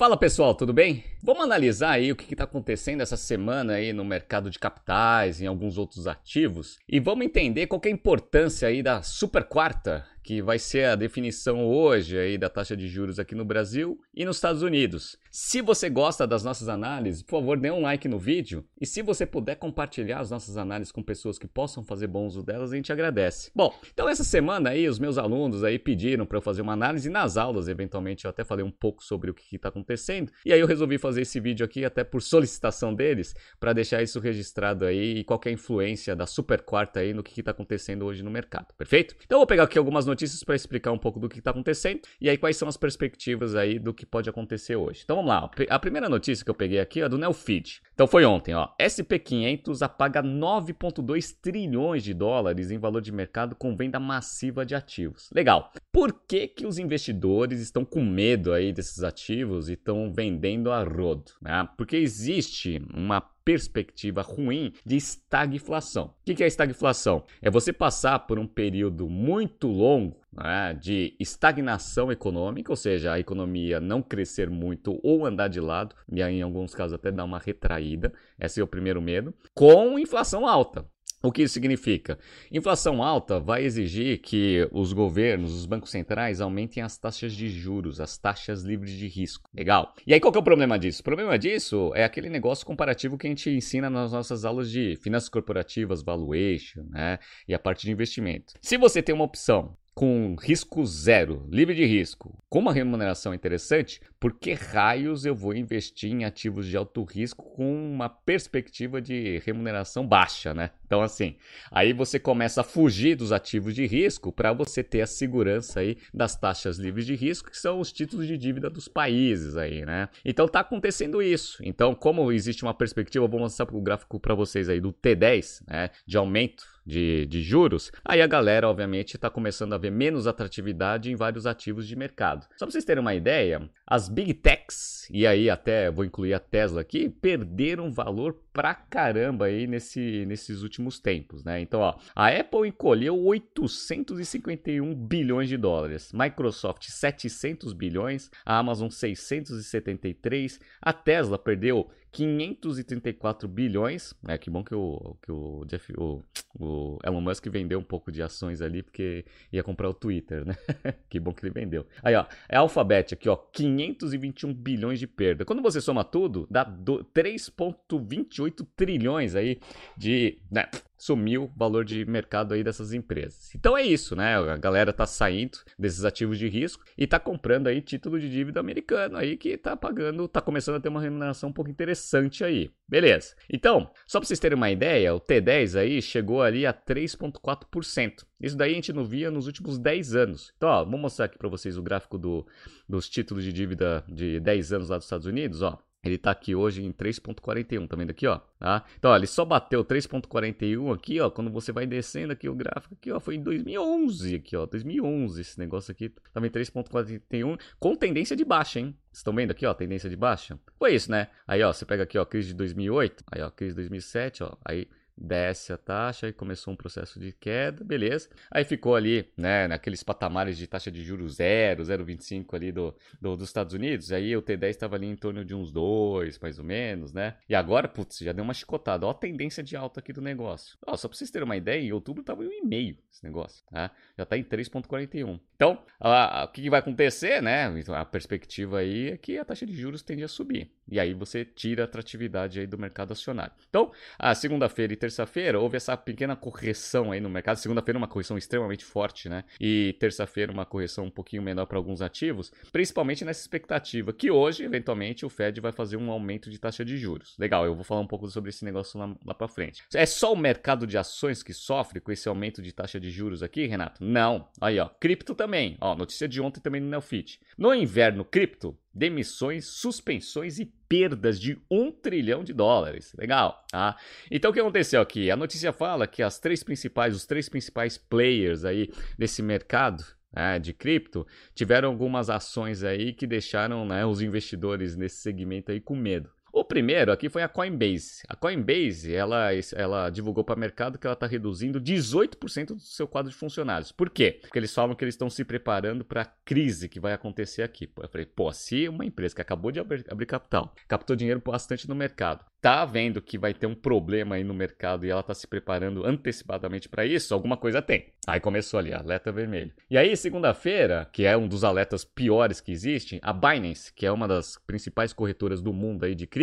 Fala pessoal, tudo bem? Vamos analisar aí o que está acontecendo essa semana aí no mercado de capitais, em alguns outros ativos, e vamos entender qual é a importância aí da super quarta que vai ser a definição hoje aí da taxa de juros aqui no Brasil e nos Estados Unidos. Se você gosta das nossas análises, por favor, dê um like no vídeo e se você puder compartilhar as nossas análises com pessoas que possam fazer bom uso delas, a gente agradece. Bom, então essa semana aí os meus alunos aí pediram para eu fazer uma análise nas aulas, eventualmente eu até falei um pouco sobre o que está acontecendo e aí eu resolvi fazer esse vídeo aqui até por solicitação deles para deixar isso registrado aí e qualquer influência da super quarta aí no que está acontecendo hoje no mercado, perfeito? Então eu vou pegar aqui algumas notícias para explicar um pouco do que está acontecendo e aí quais são as perspectivas aí do que pode acontecer hoje. Então vamos lá, a primeira notícia que eu peguei aqui é do Neofeed. Então foi ontem, ó. SP500 apaga 9,2 trilhões de dólares em valor de mercado com venda massiva de ativos. Legal. Por que, que os investidores estão com medo aí desses ativos e estão vendendo a rodo? Né? Porque existe uma perspectiva ruim de estagflação. O que é estagflação? É você passar por um período muito longo né, de estagnação econômica, ou seja, a economia não crescer muito ou andar de lado, e aí em alguns casos até dar uma retraída, esse é o primeiro medo, com inflação alta. O que isso significa? Inflação alta vai exigir que os governos, os bancos centrais aumentem as taxas de juros, as taxas livres de risco. Legal? E aí qual que é o problema disso? O problema disso é aquele negócio comparativo que a gente ensina nas nossas aulas de finanças corporativas, valuation, né? E a parte de investimento. Se você tem uma opção com risco zero, livre de risco, com uma remuneração interessante, por que raios eu vou investir em ativos de alto risco com uma perspectiva de remuneração baixa, né? Então, assim, aí você começa a fugir dos ativos de risco para você ter a segurança aí das taxas livres de risco, que são os títulos de dívida dos países aí, né? Então tá acontecendo isso. Então, como existe uma perspectiva, eu vou mostrar o gráfico para vocês aí do T10, né, de aumento de, de juros, aí a galera, obviamente, está começando a ver menos atratividade em vários ativos de mercado. Só para vocês terem uma ideia, as Big Techs, e aí até vou incluir a Tesla aqui, perderam valor pra caramba aí nesse, nesses últimos tempos, né? Então, ó, a Apple encolheu 851 bilhões de dólares, Microsoft 700 bilhões, a Amazon 673, a Tesla perdeu 534 bilhões. É que bom que o, que o Jeff, o, o Elon Musk vendeu um pouco de ações ali, porque ia comprar o Twitter, né? que bom que ele vendeu. Aí, ó, é Alphabet aqui, ó, 521 bilhões de perda. Quando você soma tudo, dá 3,28 trilhões aí de. Né, sumiu o valor de mercado aí dessas empresas. Então é isso, né? A galera tá saindo desses ativos de risco e tá comprando aí título de dívida americano aí que tá pagando, tá começando a ter uma remuneração um pouco interessante aí. Beleza. Então, só para vocês terem uma ideia, o T10 aí chegou ali a 3.4%. Isso daí a gente não via nos últimos 10 anos. Então, ó, vou mostrar aqui para vocês o gráfico do, dos títulos de dívida de 10 anos lá dos Estados Unidos, ó. Ele está aqui hoje em 3.41, tá vendo aqui, ó? Tá? Então, ó, ele só bateu 3.41 aqui, ó, quando você vai descendo aqui o gráfico aqui, ó, foi em 2011 aqui, ó, 2011 esse negócio aqui, tava em 3.41 com tendência de baixa, hein? Vocês estão vendo aqui, ó, tendência de baixa? Foi isso, né? Aí, ó, você pega aqui, ó, crise de 2008, aí, ó, crise de 2007, ó, aí desce a taxa e começou um processo de queda, beleza. Aí ficou ali, né, naqueles patamares de taxa de juros 0, 0,25 ali do, do, dos Estados Unidos. Aí o T10 estava ali em torno de uns 2, mais ou menos, né? E agora, putz, já deu uma chicotada. Ó a tendência de alta aqui do negócio. Ó, só para vocês terem uma ideia, em outubro estava em 1,5 esse negócio, tá? Já está em 3,41. Então, a, a, o que, que vai acontecer, né? A perspectiva aí é que a taxa de juros tende a subir. E aí você tira a atratividade aí do mercado acionário. Então, a segunda-feira e terça-feira houve essa pequena correção aí no mercado. Segunda-feira uma correção extremamente forte, né? E terça-feira uma correção um pouquinho menor para alguns ativos, principalmente nessa expectativa que hoje, eventualmente, o Fed vai fazer um aumento de taxa de juros. Legal, eu vou falar um pouco sobre esse negócio lá, lá para frente. É só o mercado de ações que sofre com esse aumento de taxa de juros aqui, Renato? Não. Aí, ó, cripto também. Ó, notícia de ontem também no Neofit. No inverno cripto, demissões, suspensões e perdas de um trilhão de dólares. Legal, tá? Então o que aconteceu aqui? A notícia fala que as três principais, os três principais players aí desse mercado né, de cripto tiveram algumas ações aí que deixaram né, os investidores nesse segmento aí com medo. O primeiro aqui foi a Coinbase. A Coinbase, ela, ela divulgou para o mercado que ela está reduzindo 18% do seu quadro de funcionários. Por quê? Porque eles falam que eles estão se preparando para a crise que vai acontecer aqui. Eu falei, pô, se uma empresa que acabou de abrir, abrir capital, captou dinheiro bastante no mercado, tá vendo que vai ter um problema aí no mercado e ela tá se preparando antecipadamente para isso, alguma coisa tem. Aí começou ali, alerta vermelho. E aí, segunda-feira, que é um dos alertas piores que existem, a Binance, que é uma das principais corretoras do mundo aí de cripto,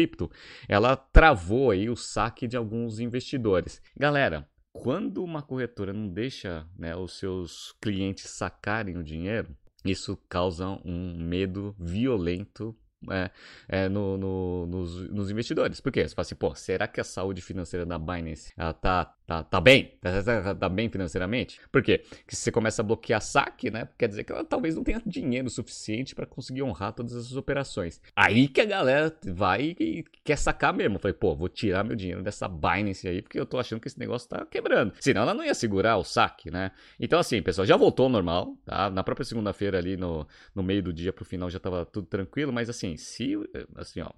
ela travou aí o saque de alguns investidores. Galera, quando uma corretora não deixa né, os seus clientes sacarem o dinheiro, isso causa um medo violento é, é, no, no, nos, nos, investidores. Por quê? Você fala assim, pô, será que a saúde financeira da Binance ela tá, tá, tá bem? Tá, tá, tá bem financeiramente? Por quê? Porque se você começa a bloquear saque, né? Quer dizer que ela talvez não tenha dinheiro suficiente para conseguir honrar todas essas operações. Aí que a galera vai e quer sacar mesmo. Falei, pô, vou tirar meu dinheiro dessa Binance aí, porque eu tô achando que esse negócio tá quebrando. Senão ela não ia segurar o saque, né? Então, assim, pessoal, já voltou ao normal, tá? Na própria segunda-feira ali, no, no meio do dia pro final, já tava tudo tranquilo, mas assim, se, assim, ó,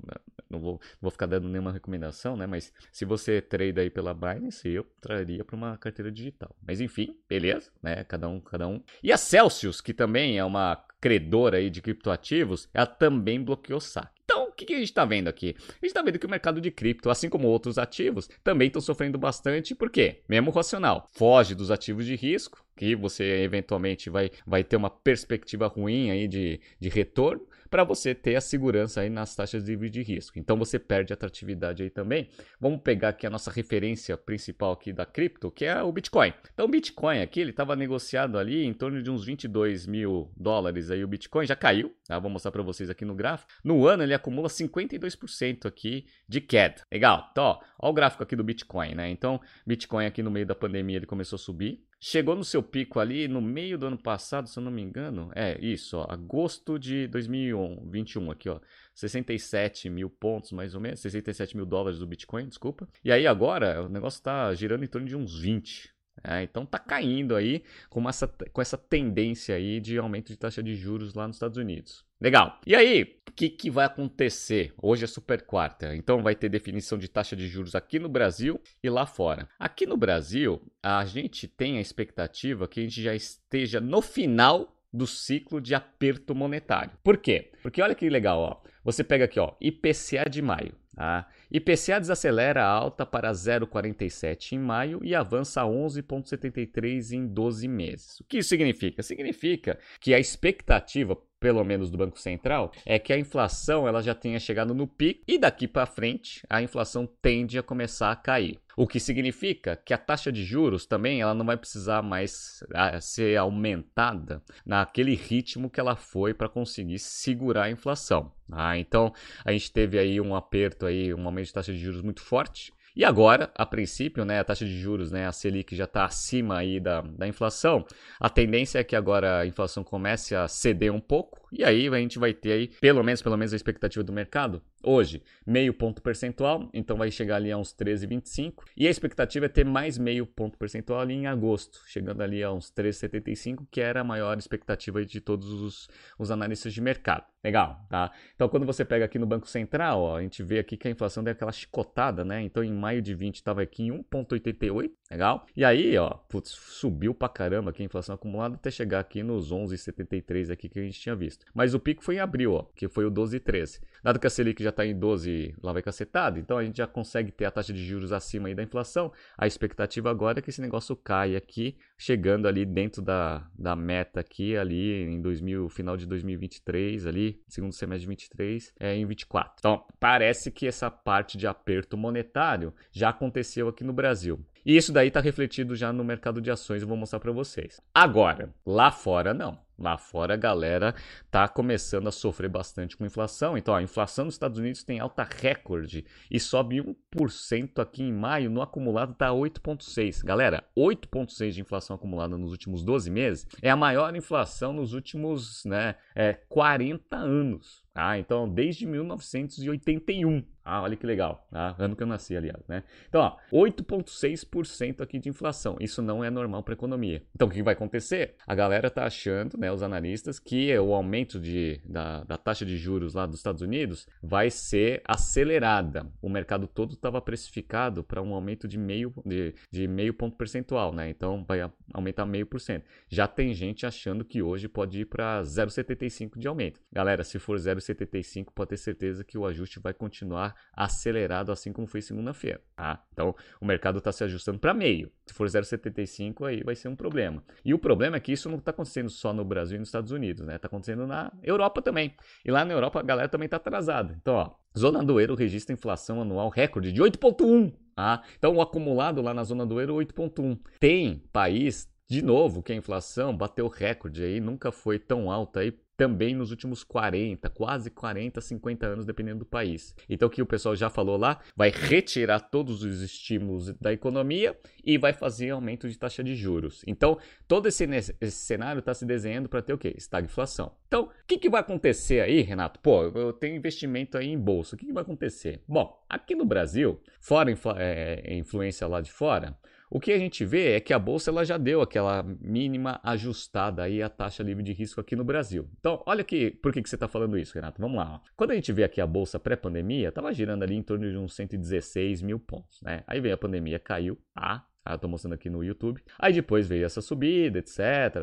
não vou, vou ficar dando nenhuma recomendação, né? Mas se você trade aí pela Binance, eu traria para uma carteira digital. Mas enfim, beleza, né? Cada um, cada um. E a Celsius, que também é uma credora aí de criptoativos, ela também bloqueou saque. Então, o que, que, a gente está vendo aqui? A gente está vendo que o mercado de cripto, assim como outros ativos, também estão sofrendo bastante, por quê? Mesmo racional, foge dos ativos de risco, que você eventualmente vai, vai ter uma perspectiva ruim aí de, de retorno, para você ter a segurança aí nas taxas de, de risco. Então você perde atratividade aí também. Vamos pegar aqui a nossa referência principal aqui da cripto, que é o Bitcoin. Então o Bitcoin aqui, ele estava negociado ali em torno de uns 22 mil dólares aí o Bitcoin, já caiu, tá? Vou mostrar para vocês aqui no gráfico. No ano ele acumula 52% aqui de queda. Legal, então ó, ó o gráfico aqui do Bitcoin, né? Então Bitcoin aqui no meio da pandemia ele começou a subir, Chegou no seu pico ali no meio do ano passado, se eu não me engano. É, isso, ó, agosto de 2021 aqui, ó. 67 mil pontos, mais ou menos. 67 mil dólares do Bitcoin, desculpa. E aí agora o negócio tá girando em torno de uns 20. É, então tá caindo aí com essa, com essa tendência aí de aumento de taxa de juros lá nos Estados Unidos. Legal. E aí, o que, que vai acontecer? Hoje é super quarta, então vai ter definição de taxa de juros aqui no Brasil e lá fora. Aqui no Brasil, a gente tem a expectativa que a gente já esteja no final do ciclo de aperto monetário. Por quê? Porque olha que legal, ó. Você pega aqui, ó, IPCA de maio. Tá? IPCA desacelera alta para 0,47 em maio e avança a 11,73 em 12 meses. O que isso significa? Significa que a expectativa pelo menos do Banco Central, é que a inflação ela já tenha chegado no pico e daqui para frente a inflação tende a começar a cair. O que significa que a taxa de juros também ela não vai precisar mais ah, ser aumentada naquele ritmo que ela foi para conseguir segurar a inflação. Ah, então a gente teve aí um aperto aí, um aumento de taxa de juros muito forte. E agora, a princípio, né, a taxa de juros, né, a Selic já está acima aí da, da inflação. A tendência é que agora a inflação comece a ceder um pouco e aí a gente vai ter aí, pelo menos, pelo menos a expectativa do mercado, hoje, meio ponto percentual, então vai chegar ali a uns 13,25. E a expectativa é ter mais meio ponto percentual ali em agosto, chegando ali a uns 13,75, que era a maior expectativa de todos os, os analistas de mercado. Legal, tá? Então, quando você pega aqui no Banco Central, ó, a gente vê aqui que a inflação deu aquela chicotada, né? Então, em maio de 20 estava aqui em 1,88, legal? E aí, ó, putz, subiu pra caramba aqui a inflação acumulada até chegar aqui nos 11,73 aqui que a gente tinha visto. Mas o pico foi em abril, ó, que foi o 12,13. Dado que a Selic já está em 12, lá vai cacetada, então a gente já consegue ter a taxa de juros acima aí da inflação. A expectativa agora é que esse negócio caia aqui, chegando ali dentro da, da meta aqui, ali em 2000, final de 2023, ali, segundo semestre de 23, é em 24. Então, parece que essa parte de aperto monetário já aconteceu aqui no Brasil. E isso daí está refletido já no mercado de ações, eu vou mostrar para vocês. Agora, lá fora não. Lá fora a galera tá começando a sofrer bastante com inflação. Então, a inflação nos Estados Unidos tem alta recorde e sobe 1% aqui em maio, no acumulado tá 8.6. Galera, 8.6 de inflação acumulada nos últimos 12 meses é a maior inflação nos últimos, né, é, 40 anos. Ah, então desde 1981. Ah, olha que legal. Ah, ano que eu nasci, aliás, né? Então, ó, 8,6% aqui de inflação. Isso não é normal para a economia. Então, o que vai acontecer? A galera tá achando, né, os analistas, que o aumento de, da, da taxa de juros lá dos Estados Unidos vai ser acelerada. O mercado todo estava precificado para um aumento de meio, de, de meio ponto percentual, né? Então, vai aumentar meio por cento. Já tem gente achando que hoje pode ir para 0,75 de aumento. Galera, se for 0,75, pode ter certeza que o ajuste vai continuar acelerado, assim como foi segunda-feira. Tá? Então, o mercado está se ajustando para meio. Se for 0,75, aí vai ser um problema. E o problema é que isso não está acontecendo só no Brasil e nos Estados Unidos, né? Está acontecendo na Europa também. E lá na Europa a galera também está atrasada. Então, ó, zona do euro registra inflação anual recorde de 8,1. Tá? Então, o acumulado lá na zona do euro 8,1. Tem país de novo, que a inflação bateu recorde aí, nunca foi tão alta aí também nos últimos 40, quase 40, 50 anos, dependendo do país. Então, o que o pessoal já falou lá, vai retirar todos os estímulos da economia e vai fazer aumento de taxa de juros. Então, todo esse, esse cenário está se desenhando para ter o quê? Estagflação. Então, o que, que vai acontecer aí, Renato? Pô, eu tenho investimento aí em bolsa, o que, que vai acontecer? Bom, aqui no Brasil, fora é, influência lá de fora, o que a gente vê é que a bolsa ela já deu aquela mínima ajustada aí a taxa livre de risco aqui no Brasil. Então, olha aqui, por que, que você está falando isso, Renato? Vamos lá. Ó. Quando a gente vê aqui a bolsa pré-pandemia, estava girando ali em torno de uns 116 mil pontos, né? Aí veio a pandemia, caiu, tá? Ah, eu tô mostrando aqui no YouTube. Aí depois veio essa subida, etc,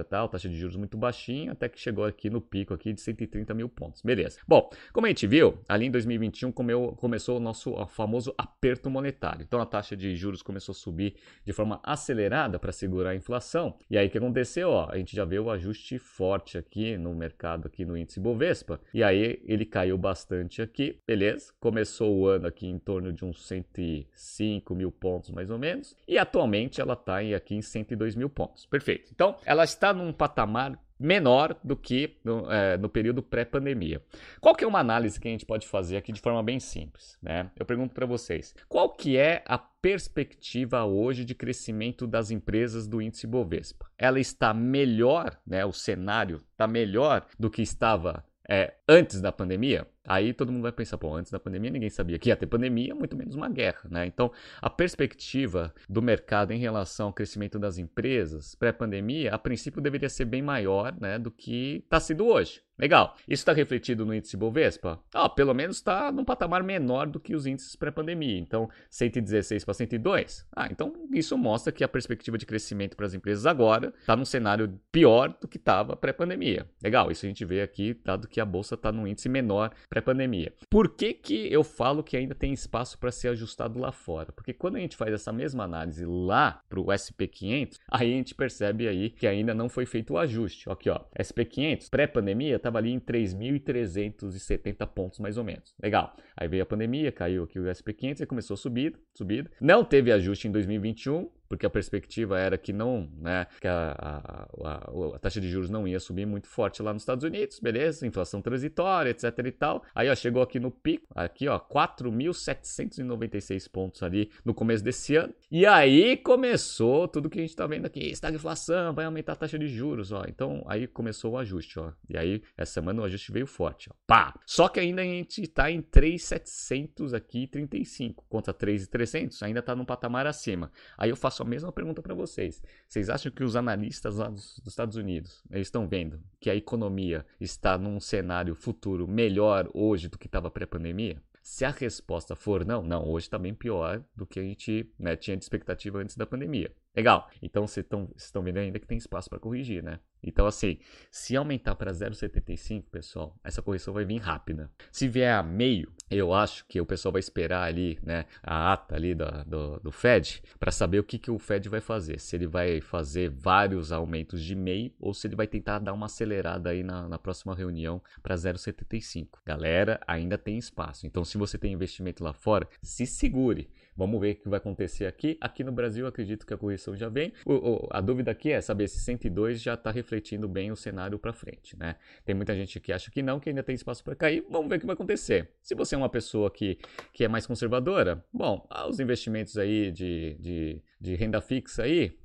tal, taxa de juros muito baixinha, até que chegou aqui no pico aqui de 130 mil pontos. Beleza. Bom, como a gente viu, ali em 2021 comeu, começou o nosso famoso aperto monetário. Então a taxa de juros começou a subir de forma acelerada para segurar a inflação. E aí o que aconteceu? Ó, a gente já vê o ajuste forte aqui no mercado, aqui no índice Bovespa. E aí ele caiu bastante aqui, beleza? Começou o ano aqui em torno de uns 105 mil pontos mais ou menos. E atualmente atualmente ela está aqui em 102 mil pontos. Perfeito. Então, ela está num patamar menor do que no, é, no período pré-pandemia. Qual que é uma análise que a gente pode fazer aqui de forma bem simples? Né? Eu pergunto para vocês, qual que é a perspectiva hoje de crescimento das empresas do índice Bovespa? Ela está melhor, né? o cenário está melhor do que estava é, antes da pandemia? Aí todo mundo vai pensar, pô, antes da pandemia ninguém sabia que ia ter pandemia, muito menos uma guerra, né? Então, a perspectiva do mercado em relação ao crescimento das empresas pré-pandemia, a princípio deveria ser bem maior, né, do que está sendo hoje. Legal. Isso está refletido no índice Bovespa? Ah, pelo menos está num patamar menor do que os índices pré-pandemia. Então, 116 para 102. Ah, então isso mostra que a perspectiva de crescimento para as empresas agora está num cenário pior do que estava pré-pandemia. Legal. Isso a gente vê aqui, dado que a bolsa está num índice menor pré-pandemia. Por que, que eu falo que ainda tem espaço para ser ajustado lá fora? Porque quando a gente faz essa mesma análise lá para o SP500, aí a gente percebe aí que ainda não foi feito o ajuste. Aqui, ó, SP500 pré-pandemia estava ali em 3.370 pontos mais ou menos. Legal. Aí veio a pandemia, caiu aqui o SP500 e começou a subir, subida. Não teve ajuste em 2021, porque a perspectiva era que não, né, que a, a, a, a, taxa de juros não ia subir muito forte lá nos Estados Unidos, beleza, inflação transitória, etc e tal. Aí, ó, chegou aqui no pico, aqui, ó, 4.796 pontos ali no começo desse ano. E aí começou tudo que a gente tá vendo aqui, estagflação, vai aumentar a taxa de juros, ó. Então, aí começou o ajuste, ó. E aí, essa semana o ajuste veio forte, ó. Pá! Só que ainda a gente tá em 3.700 aqui, 35, contra 3.300, ainda tá num patamar acima. Aí eu faço faço a mesma pergunta para vocês. Vocês acham que os analistas lá dos, dos Estados Unidos eles estão vendo que a economia está num cenário futuro melhor hoje do que estava pré-pandemia? Se a resposta for não, não, hoje está bem pior do que a gente né, tinha de expectativa antes da pandemia. Legal. Então vocês estão vendo ainda que tem espaço para corrigir, né? Então, assim, se aumentar para 0,75, pessoal, essa correção vai vir rápida. Se vier a meio, eu acho que o pessoal vai esperar ali, né, a ata ali do, do, do Fed, para saber o que, que o Fed vai fazer. Se ele vai fazer vários aumentos de meio ou se ele vai tentar dar uma acelerada aí na, na próxima reunião para 0,75. Galera, ainda tem espaço. Então, se você tem investimento lá fora, se segure. Vamos ver o que vai acontecer aqui. Aqui no Brasil, acredito que a correção já vem. O, o, a dúvida aqui é saber se 102 já está refletindo bem o cenário para frente, né? Tem muita gente que acha que não, que ainda tem espaço para cair. Vamos ver o que vai acontecer. Se você é uma pessoa que, que é mais conservadora, bom, os investimentos aí de, de, de renda fixa aí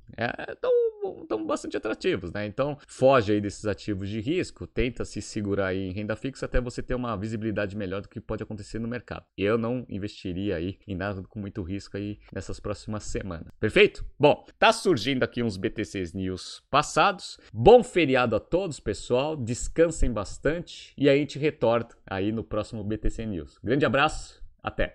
estão é, estão bastante atrativos, né? Então, foge aí desses ativos de risco, tenta se segurar aí em renda fixa até você ter uma visibilidade melhor do que pode acontecer no mercado. Eu não investiria aí em nada com muito risco aí nessas próximas semanas. Perfeito? Bom, tá surgindo aqui uns BTCs News passados. Bom feriado a todos, pessoal. Descansem bastante e aí a gente retorna aí no próximo BTC News. Grande abraço, até!